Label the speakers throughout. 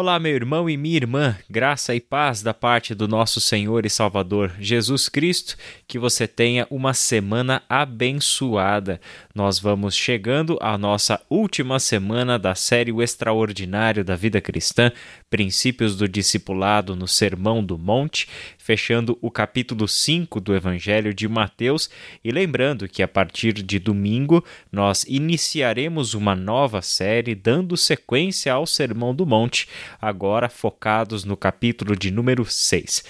Speaker 1: Olá, meu irmão e minha irmã, graça e paz da parte do nosso Senhor e Salvador Jesus Cristo, que você tenha uma semana abençoada. Nós vamos chegando à nossa última semana da série O Extraordinário da Vida Cristã, Princípios do Discipulado no Sermão do Monte, fechando o capítulo 5 do Evangelho de Mateus. E lembrando que a partir de domingo nós iniciaremos uma nova série dando sequência ao Sermão do Monte agora focados no capítulo de número 6.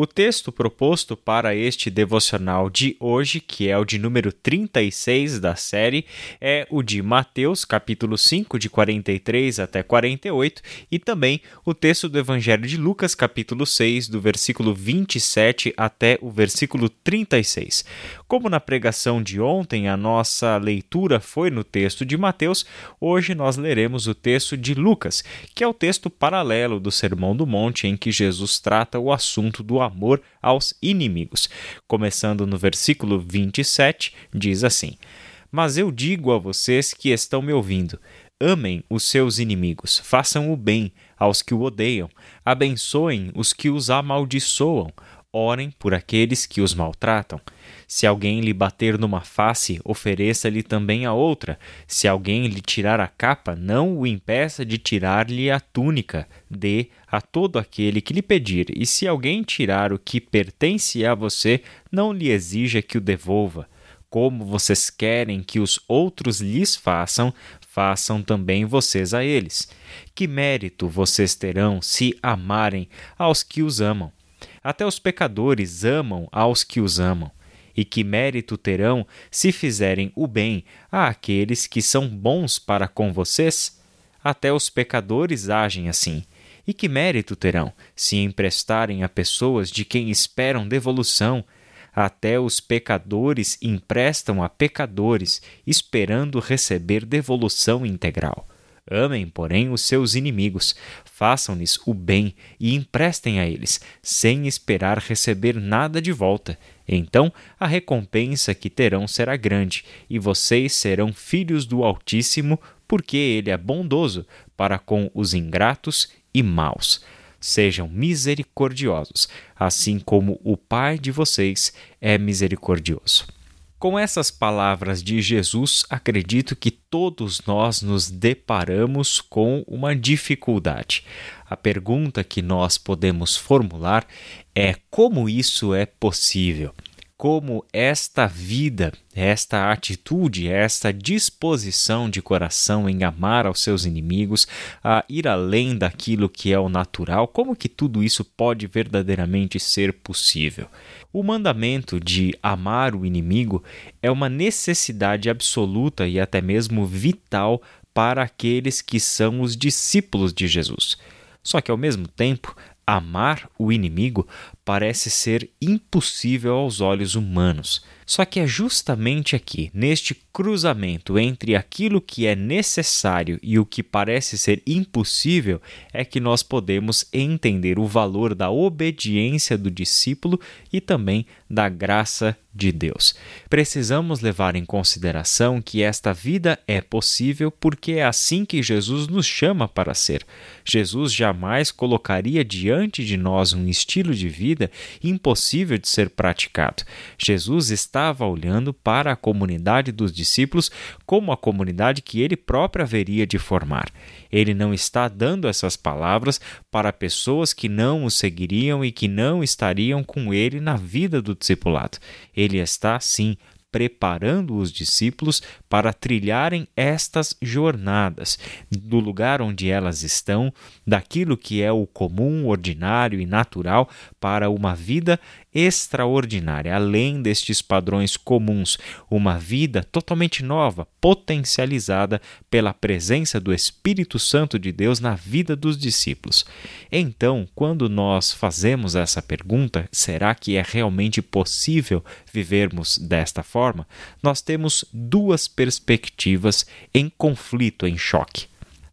Speaker 1: O texto proposto para este devocional de hoje, que é o de número 36 da série, é o de Mateus, capítulo 5, de 43 até 48, e também o texto do Evangelho de Lucas, capítulo 6, do versículo 27 até o versículo 36. Como na pregação de ontem a nossa leitura foi no texto de Mateus, hoje nós leremos o texto de Lucas, que é o texto paralelo do Sermão do Monte em que Jesus trata o assunto do amor aos inimigos. Começando no versículo 27, diz assim: Mas eu digo a vocês que estão me ouvindo: amem os seus inimigos, façam o bem aos que o odeiam, abençoem os que os amaldiçoam, orem por aqueles que os maltratam. Se alguém lhe bater numa face, ofereça-lhe também a outra. Se alguém lhe tirar a capa, não o impeça de tirar-lhe a túnica. Dê a todo aquele que lhe pedir, e se alguém tirar o que pertence a você, não lhe exija que o devolva. Como vocês querem que os outros lhes façam, façam também vocês a eles. Que mérito vocês terão se amarem aos que os amam? Até os pecadores amam aos que os amam. E que mérito terão se fizerem o bem àqueles que são bons para com vocês? Até os pecadores agem assim. E que mérito terão se emprestarem a pessoas de quem esperam devolução? Até os pecadores emprestam a pecadores, esperando receber devolução integral. Amem, porém, os seus inimigos, façam-lhes o bem e emprestem a eles, sem esperar receber nada de volta. Então a recompensa que terão será grande, e vocês serão filhos do Altíssimo, porque ele é bondoso para com os ingratos e maus. Sejam misericordiosos, assim como o Pai de vocês é misericordioso. Com essas palavras de Jesus, acredito que todos nós nos deparamos com uma dificuldade. A pergunta que nós podemos formular é como isso é possível? Como esta vida, esta atitude, esta disposição de coração em amar aos seus inimigos, a ir além daquilo que é o natural, como que tudo isso pode verdadeiramente ser possível? O mandamento de amar o inimigo é uma necessidade absoluta e até mesmo vital para aqueles que são os discípulos de Jesus. Só que ao mesmo tempo, amar o inimigo parece ser impossível aos olhos humanos. Só que é justamente aqui, neste cruzamento entre aquilo que é necessário e o que parece ser impossível, é que nós podemos entender o valor da obediência do discípulo e também da graça de Deus. Precisamos levar em consideração que esta vida é possível porque é assim que Jesus nos chama para ser. Jesus jamais colocaria diante de nós um estilo de vida impossível de ser praticado. Jesus estava olhando para a comunidade dos discípulos como a comunidade que ele próprio haveria de formar. Ele não está dando essas palavras para pessoas que não o seguiriam e que não estariam com ele na vida do discipulado. Ele está, sim, preparando os discípulos para trilharem estas jornadas, do lugar onde elas estão, daquilo que é o comum, ordinário e natural para uma vida extraordinária, além destes padrões comuns, uma vida totalmente nova, potencializada pela presença do Espírito Santo de Deus na vida dos discípulos. Então, quando nós fazemos essa pergunta, será que é realmente possível vivermos desta forma? Nós temos duas perspectivas em conflito, em choque.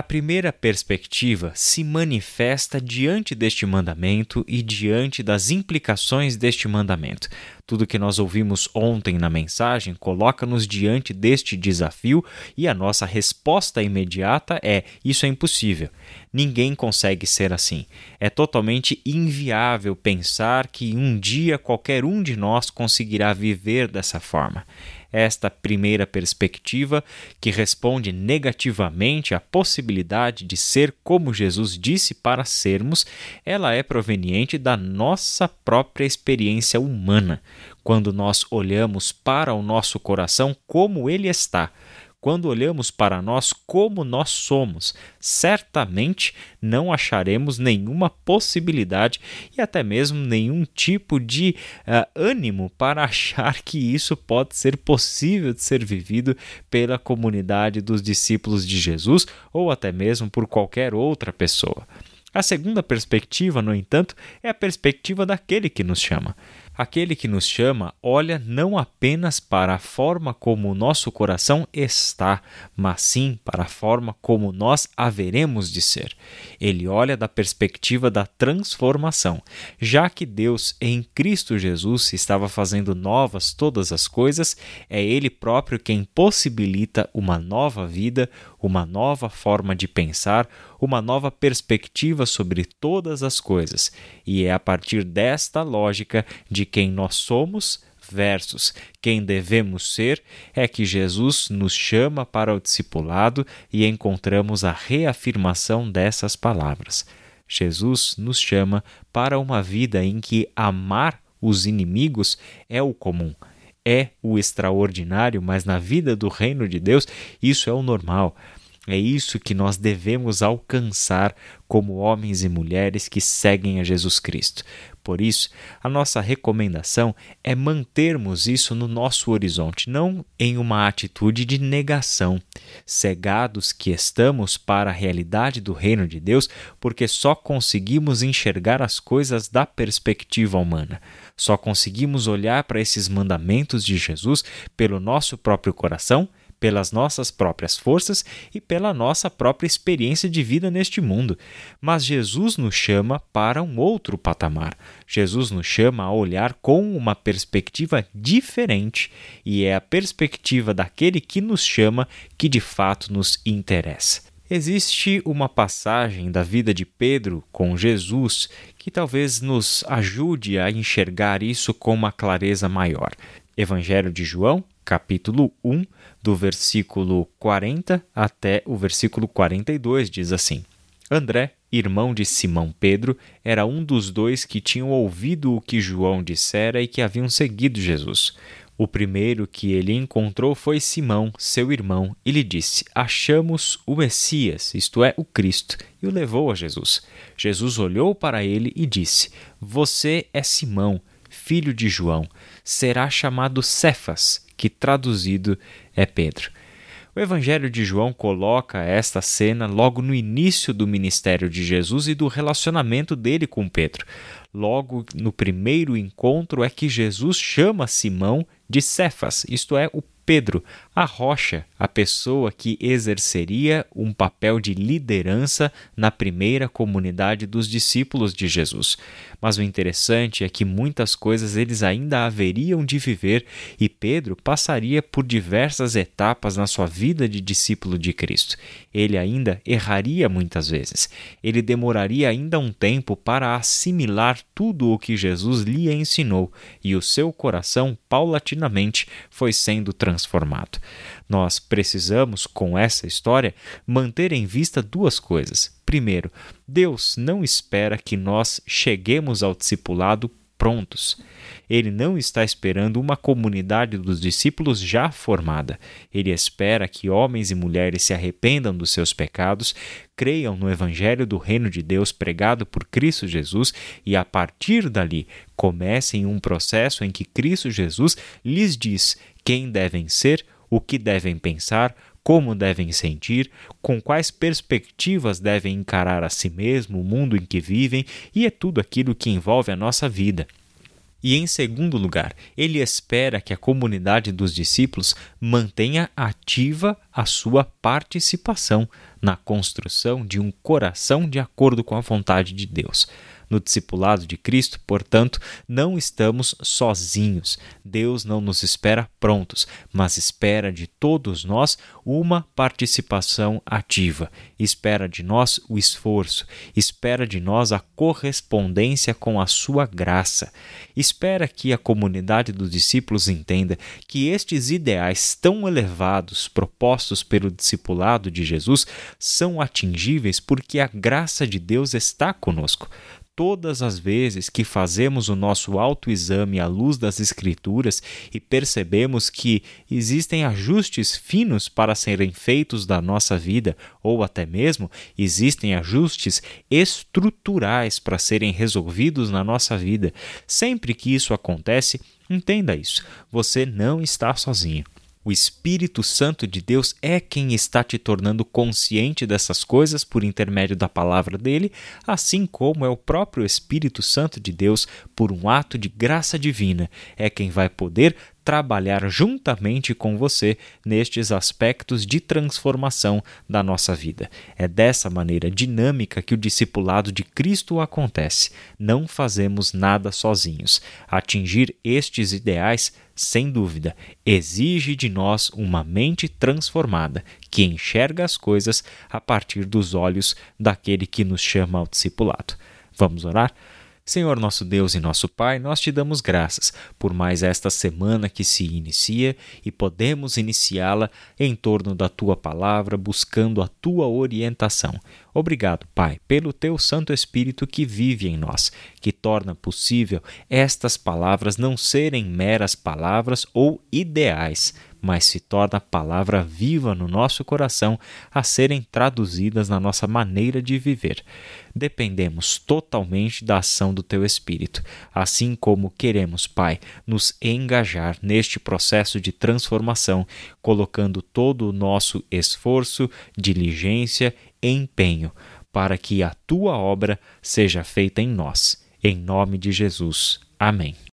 Speaker 1: A primeira perspectiva se manifesta diante deste mandamento e diante das implicações deste mandamento. Tudo que nós ouvimos ontem na mensagem coloca-nos diante deste desafio e a nossa resposta imediata é: isso é impossível. Ninguém consegue ser assim. É totalmente inviável pensar que um dia qualquer um de nós conseguirá viver dessa forma esta primeira perspectiva, que responde negativamente à possibilidade de ser como Jesus disse para sermos, ela é proveniente da nossa própria experiência humana, quando nós olhamos para o nosso coração como ele está quando olhamos para nós como nós somos, certamente não acharemos nenhuma possibilidade e até mesmo nenhum tipo de uh, ânimo para achar que isso pode ser possível de ser vivido pela comunidade dos discípulos de Jesus ou até mesmo por qualquer outra pessoa. A segunda perspectiva, no entanto, é a perspectiva daquele que nos chama. Aquele que nos chama olha não apenas para a forma como o nosso coração está, mas sim para a forma como nós haveremos de ser. Ele olha da perspectiva da transformação. Já que Deus em Cristo Jesus estava fazendo novas todas as coisas, é Ele próprio quem possibilita uma nova vida, uma nova forma de pensar, uma nova perspectiva sobre todas as coisas. E é a partir desta lógica de quem nós somos versus quem devemos ser é que Jesus nos chama para o discipulado e encontramos a reafirmação dessas palavras. Jesus nos chama para uma vida em que amar os inimigos é o comum, é o extraordinário, mas na vida do reino de Deus isso é o normal. É isso que nós devemos alcançar como homens e mulheres que seguem a Jesus Cristo. Por isso, a nossa recomendação é mantermos isso no nosso horizonte, não em uma atitude de negação, cegados que estamos para a realidade do reino de Deus, porque só conseguimos enxergar as coisas da perspectiva humana. Só conseguimos olhar para esses mandamentos de Jesus pelo nosso próprio coração pelas nossas próprias forças e pela nossa própria experiência de vida neste mundo. Mas Jesus nos chama para um outro patamar. Jesus nos chama a olhar com uma perspectiva diferente, e é a perspectiva daquele que nos chama que de fato nos interessa. Existe uma passagem da vida de Pedro com Jesus que talvez nos ajude a enxergar isso com uma clareza maior. Evangelho de João, capítulo 1, do versículo 40 até o versículo 42, diz assim: André, irmão de Simão Pedro, era um dos dois que tinham ouvido o que João dissera e que haviam seguido Jesus. O primeiro que ele encontrou foi Simão, seu irmão, e lhe disse: Achamos o Messias, isto é, o Cristo, e o levou a Jesus. Jesus olhou para ele e disse: Você é Simão, filho de João, será chamado Cefas, que traduzido é Pedro. O Evangelho de João coloca esta cena logo no início do ministério de Jesus e do relacionamento dele com Pedro. Logo no primeiro encontro é que Jesus chama Simão de Cefas, isto é, o Pedro, a rocha, a pessoa que exerceria um papel de liderança na primeira comunidade dos discípulos de Jesus. Mas o interessante é que muitas coisas eles ainda haveriam de viver e Pedro passaria por diversas etapas na sua vida de discípulo de Cristo. Ele ainda erraria muitas vezes. Ele demoraria ainda um tempo para assimilar tudo o que Jesus lhe ensinou e o seu coração paulatinamente foi sendo transformado. Nós precisamos, com essa história, manter em vista duas coisas. Primeiro, Deus não espera que nós cheguemos ao discipulado prontos. Ele não está esperando uma comunidade dos discípulos já formada. Ele espera que homens e mulheres se arrependam dos seus pecados, creiam no Evangelho do Reino de Deus pregado por Cristo Jesus e, a partir dali, comecem um processo em que Cristo Jesus lhes diz quem devem ser, o que devem pensar, como devem sentir, com quais perspectivas devem encarar a si mesmo, o mundo em que vivem e é tudo aquilo que envolve a nossa vida. E em segundo lugar, ele espera que a comunidade dos discípulos mantenha ativa a sua participação na construção de um coração de acordo com a vontade de Deus. No discipulado de Cristo, portanto, não estamos sozinhos. Deus não nos espera prontos, mas espera de todos nós uma participação ativa. Espera de nós o esforço, espera de nós a correspondência com a sua graça. Espera que a comunidade dos discípulos entenda que estes ideais tão elevados propostos pelo discipulado de Jesus são atingíveis porque a graça de Deus está conosco todas as vezes que fazemos o nosso autoexame à luz das Escrituras e percebemos que existem ajustes finos para serem feitos da nossa vida, ou até mesmo existem ajustes estruturais para serem resolvidos na nossa vida, sempre que isso acontece, entenda isso: você não está sozinho. O Espírito Santo de Deus é quem está te tornando consciente dessas coisas por intermédio da palavra dele, assim como é o próprio Espírito Santo de Deus, por um ato de graça divina, é quem vai poder trabalhar juntamente com você nestes aspectos de transformação da nossa vida. É dessa maneira dinâmica que o discipulado de Cristo acontece. Não fazemos nada sozinhos. Atingir estes ideais, sem dúvida, exige de nós uma mente transformada que enxerga as coisas a partir dos olhos daquele que nos chama ao discipulado. Vamos orar? Senhor nosso Deus e nosso Pai, nós te damos graças por mais esta semana que se inicia e podemos iniciá-la em torno da tua palavra, buscando a tua orientação. Obrigado, Pai, pelo teu Santo Espírito que vive em nós, que torna possível estas palavras não serem meras palavras ou ideais, mas se torna palavra viva no nosso coração a serem traduzidas na nossa maneira de viver. Dependemos totalmente da ação do teu Espírito, assim como queremos, Pai, nos engajar neste processo de transformação, colocando todo o nosso esforço, diligência empenho para que a tua obra seja feita em nós. Em nome de Jesus. Amém.